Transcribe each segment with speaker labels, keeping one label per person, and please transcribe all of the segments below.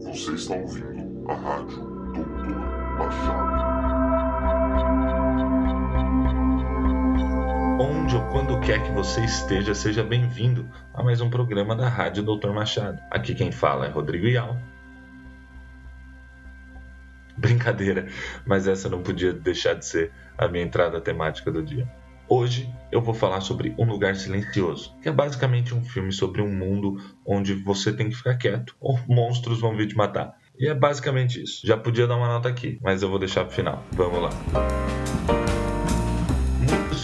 Speaker 1: Você está ouvindo a rádio Doutor Machado.
Speaker 2: Onde ou quando quer que você esteja, seja bem-vindo a mais um programa da Rádio Doutor Machado. Aqui quem fala é Rodrigo Ial. Brincadeira, mas essa não podia deixar de ser a minha entrada temática do dia. Hoje eu vou falar sobre Um Lugar Silencioso, que é basicamente um filme sobre um mundo onde você tem que ficar quieto ou monstros vão vir te matar. E é basicamente isso. Já podia dar uma nota aqui, mas eu vou deixar pro final. Vamos lá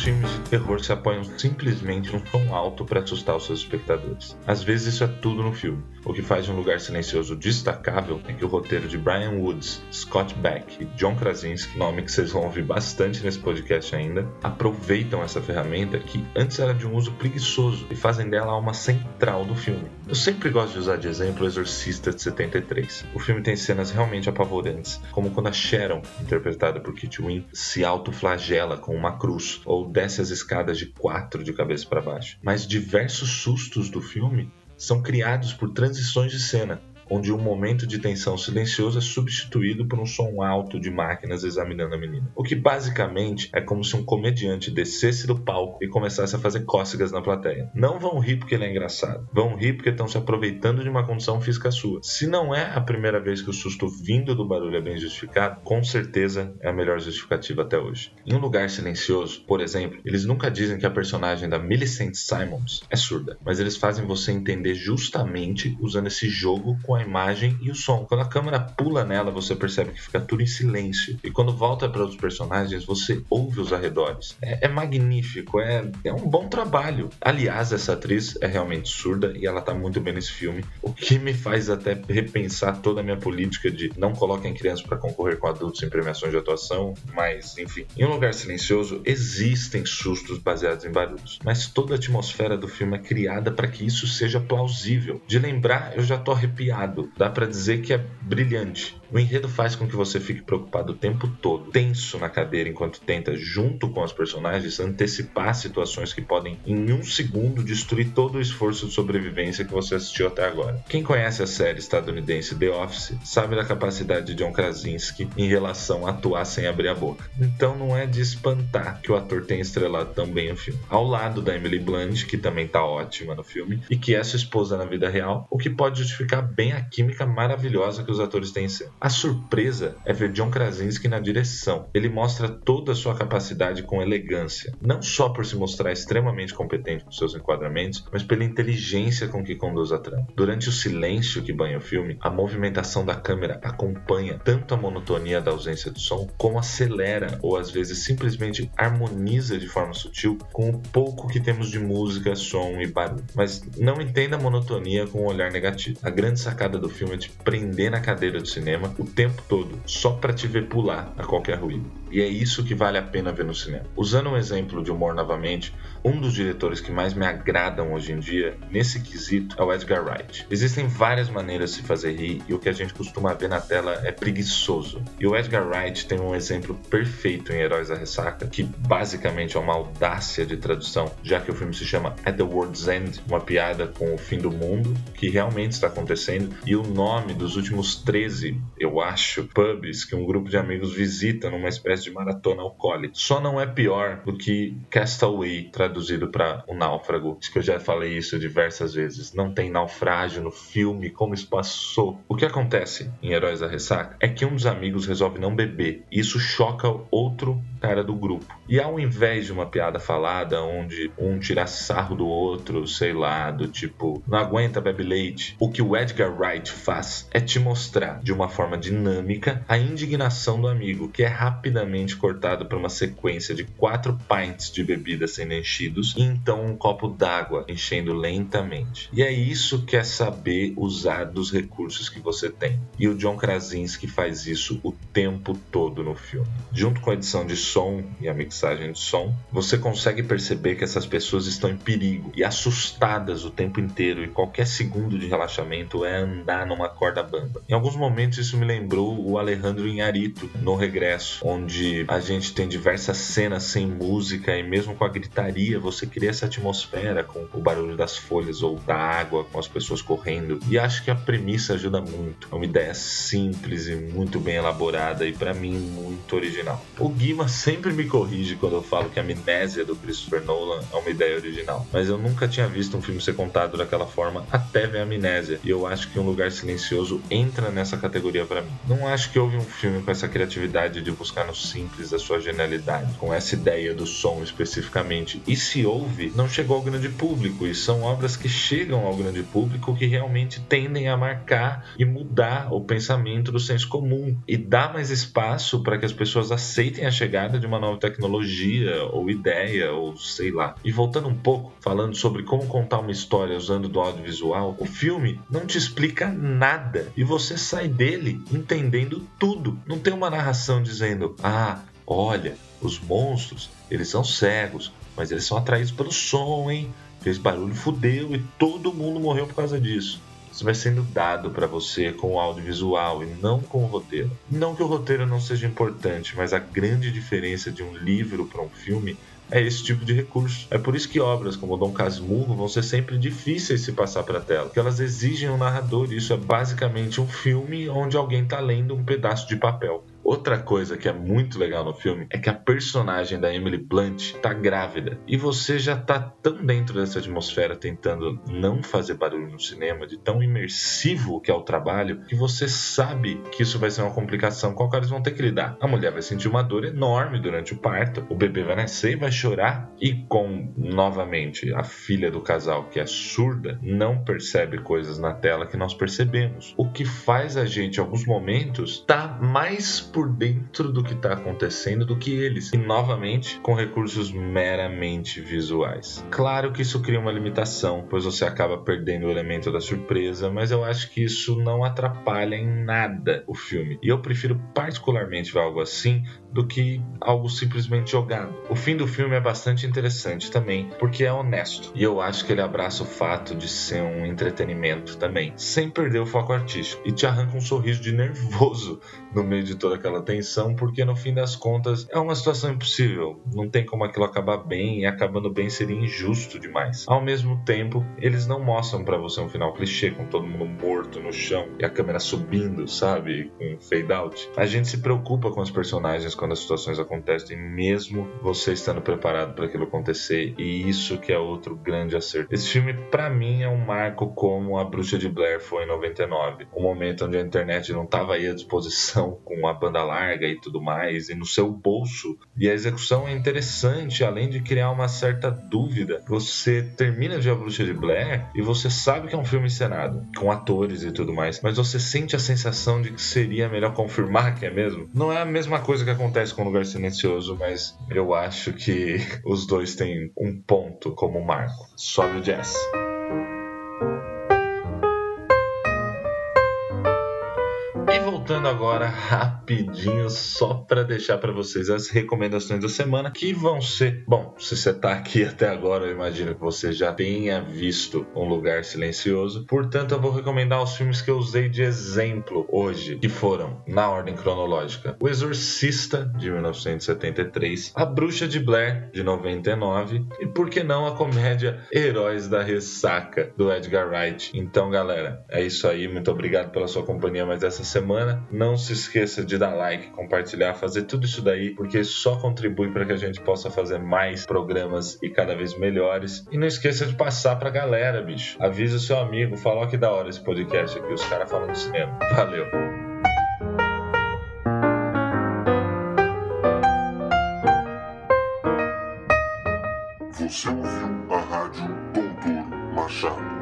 Speaker 2: filmes de terror se apoiam simplesmente num tom alto para assustar os seus espectadores. Às vezes isso é tudo no filme. O que faz um lugar silencioso destacável é que o roteiro de Brian Woods, Scott Beck e John Krasinski, nome que vocês vão ouvir bastante nesse podcast ainda, aproveitam essa ferramenta que antes era de um uso preguiçoso e fazem dela uma central do filme. Eu sempre gosto de usar de exemplo o Exorcista de 73. O filme tem cenas realmente apavorantes, como quando a Sharon, interpretada por Kit Wynn, se autoflagela com uma cruz ou desce as escadas de quatro de cabeça para baixo. Mas diversos sustos do filme são criados por transições de cena, onde um momento de tensão silencioso é substituído por um som alto de máquinas examinando a menina. O que basicamente é como se um comediante descesse do palco e começasse a fazer cócegas na plateia. Não vão rir porque ele é engraçado, vão rir porque estão se aproveitando de uma condição física sua. Se não é a primeira vez que o susto vindo do barulho é bem justificado, com certeza é a melhor justificativa até hoje. Em um lugar silencioso, por exemplo, eles nunca dizem que a personagem da Millicent Simons é surda, mas eles fazem você entender justamente usando esse jogo com a imagem e o som. Quando a câmera pula nela, você percebe que fica tudo em silêncio. E quando volta para os personagens, você ouve os arredores. É, é magnífico, é, é um bom trabalho. Aliás, essa atriz é realmente surda e ela tá muito bem nesse filme, o que me faz até repensar toda a minha política de não coloquem crianças para concorrer com adultos em premiações de atuação, mas enfim. Em um lugar silencioso existem sustos baseados em barulhos, mas toda a atmosfera do filme é criada para que isso seja plausível. De lembrar, eu já tô arrepiado dá para dizer que é brilhante. O enredo faz com que você fique preocupado o tempo todo, tenso na cadeira enquanto tenta, junto com os personagens, antecipar situações que podem, em um segundo, destruir todo o esforço de sobrevivência que você assistiu até agora. Quem conhece a série estadunidense The Office sabe da capacidade de John Krasinski em relação a atuar sem abrir a boca. Então não é de espantar que o ator tenha estrelado tão bem o filme. Ao lado da Emily Blunt, que também tá ótima no filme, e que é sua esposa na vida real, o que pode justificar bem a química maravilhosa que os atores têm em cena. A surpresa é ver John Krasinski na direção. Ele mostra toda a sua capacidade com elegância, não só por se mostrar extremamente competente com seus enquadramentos, mas pela inteligência com que conduz a trama. Durante o silêncio que banha o filme, a movimentação da câmera acompanha tanto a monotonia da ausência de som, como acelera ou às vezes simplesmente harmoniza de forma sutil com o pouco que temos de música, som e barulho. Mas não entenda a monotonia com um olhar negativo. A grande sacada do filme é te prender na cadeira do cinema o tempo todo, só para te ver pular a qualquer ruído. E é isso que vale a pena ver no cinema. Usando um exemplo de humor novamente, um dos diretores que mais me agradam hoje em dia, nesse quesito, é o Edgar Wright. Existem várias maneiras de se fazer rir e o que a gente costuma ver na tela é preguiçoso. E o Edgar Wright tem um exemplo perfeito em Heróis da Ressaca, que basicamente é uma audácia de tradução, já que o filme se chama At the World's End, uma piada com o fim do mundo, que realmente está acontecendo, e o nome dos últimos 13, eu acho, pubs que um grupo de amigos visita numa espécie de maratona alcoólica. Só não é pior do que Castaway, traduzido para O Náufrago. Acho que eu já falei isso diversas vezes. Não tem naufrágio no filme, como isso passou. O que acontece em Heróis da Ressaca é que um dos amigos resolve não beber. E isso choca outro cara do grupo. E ao invés de uma piada falada onde um tira sarro do outro, sei lá, do tipo, não aguenta bebe leite, o que o Edgar Wright faz é te mostrar de uma forma dinâmica a indignação do amigo, que é rapidamente cortado por uma sequência de quatro pints de bebida sendo enchidos e então um copo d'água enchendo lentamente. E é isso que é saber usar dos recursos que você tem. E o John Krasinski faz isso o tempo todo no filme. Junto com a edição de som e a mixagem de som, você consegue perceber que essas pessoas estão em perigo e assustadas o tempo inteiro e qualquer segundo de relaxamento é andar numa corda bamba. Em alguns momentos isso me lembrou o Alejandro Inharito no Regresso, onde onde a gente tem diversas cenas sem música e mesmo com a gritaria, você cria essa atmosfera com o barulho das folhas ou da água, com as pessoas correndo. E acho que a premissa ajuda muito. É uma ideia simples e muito bem elaborada e para mim muito original. O Guima sempre me corrige quando eu falo que a amnésia do Christopher Nolan é uma ideia original, mas eu nunca tinha visto um filme ser contado daquela forma até ver a amnésia. E eu acho que Um Lugar Silencioso entra nessa categoria para mim. Não acho que houve um filme com essa criatividade de buscar no simples a sua genialidade, com essa ideia do som especificamente. E se houve, não chegou ao grande público, e são obras que chegam ao grande público que realmente tendem a marcar e mudar o pensamento do senso comum e dar mais espaço para que as pessoas aceitem a chegada de uma nova tecnologia ou ideia ou sei lá. E voltando um pouco, falando sobre como contar uma história usando do audiovisual, o filme não te explica nada e você sai dele entendendo tudo. Não tem uma narração dizendo: "Ah, olha, os monstros, eles são cegos, mas eles são atraídos pelo som, hein? Fez barulho, fudeu e todo mundo morreu por causa disso. Isso vai sendo dado para você com o audiovisual e não com o roteiro. Não que o roteiro não seja importante, mas a grande diferença de um livro para um filme é esse tipo de recurso. É por isso que obras como Dom Casmurro vão ser sempre difíceis se passar para tela, porque elas exigem um narrador. Isso é basicamente um filme onde alguém está lendo um pedaço de papel. Outra coisa que é muito legal no filme é que a personagem da Emily Blunt tá grávida e você já tá tão dentro dessa atmosfera tentando não fazer barulho no cinema, de tão imersivo que é o trabalho, que você sabe que isso vai ser uma complicação com a qual eles vão ter que lidar. A mulher vai sentir uma dor enorme durante o parto, o bebê vai nascer e vai chorar e com novamente a filha do casal que é surda não percebe coisas na tela que nós percebemos, o que faz a gente em alguns momentos tá mais por dentro do que está acontecendo do que eles, e novamente com recursos meramente visuais. Claro que isso cria uma limitação, pois você acaba perdendo o elemento da surpresa, mas eu acho que isso não atrapalha em nada o filme. E eu prefiro particularmente ver algo assim do que algo simplesmente jogado. O fim do filme é bastante interessante também, porque é honesto. E eu acho que ele abraça o fato de ser um entretenimento também, sem perder o foco artístico. E te arranca um sorriso de nervoso no meio de toda aquela tensão, porque no fim das contas é uma situação impossível. Não tem como aquilo acabar bem, e acabando bem seria injusto demais. Ao mesmo tempo, eles não mostram para você um final clichê com todo mundo morto no chão e a câmera subindo, sabe, com fade out. A gente se preocupa com os personagens quando as situações acontecem, mesmo você estando preparado para aquilo acontecer, e isso que é outro grande acerto. Esse filme, para mim, é um marco como A Bruxa de Blair foi em 99, um momento onde a internet não estava aí à disposição com a banda larga e tudo mais, e no seu bolso. E a execução é interessante, além de criar uma certa dúvida. Você termina de A Bruxa de Blair e você sabe que é um filme encenado, com atores e tudo mais, mas você sente a sensação de que seria melhor confirmar que é mesmo. Não é a mesma coisa que acontece com o Lugar Silencioso, mas eu acho que os dois têm um ponto como marco. Sobe o jazz. Voltando agora rapidinho só para deixar para vocês as recomendações da semana que vão ser, bom, se você tá aqui até agora, eu imagino que você já tenha visto Um Lugar Silencioso. Portanto, eu vou recomendar os filmes que eu usei de exemplo hoje, que foram na ordem cronológica: O Exorcista de 1973, A Bruxa de Blair de 99 e por que não a comédia Heróis da Ressaca do Edgar Wright. Então, galera, é isso aí. Muito obrigado pela sua companhia mais essa semana semana. Não se esqueça de dar like, compartilhar, fazer tudo isso daí, porque só contribui para que a gente possa fazer mais programas e cada vez melhores. E não esqueça de passar pra galera, bicho. Avisa o seu amigo, fala que da hora esse podcast aqui, os caras falando de cinema. Valeu!
Speaker 1: Você ouviu a rádio Doutor Machado.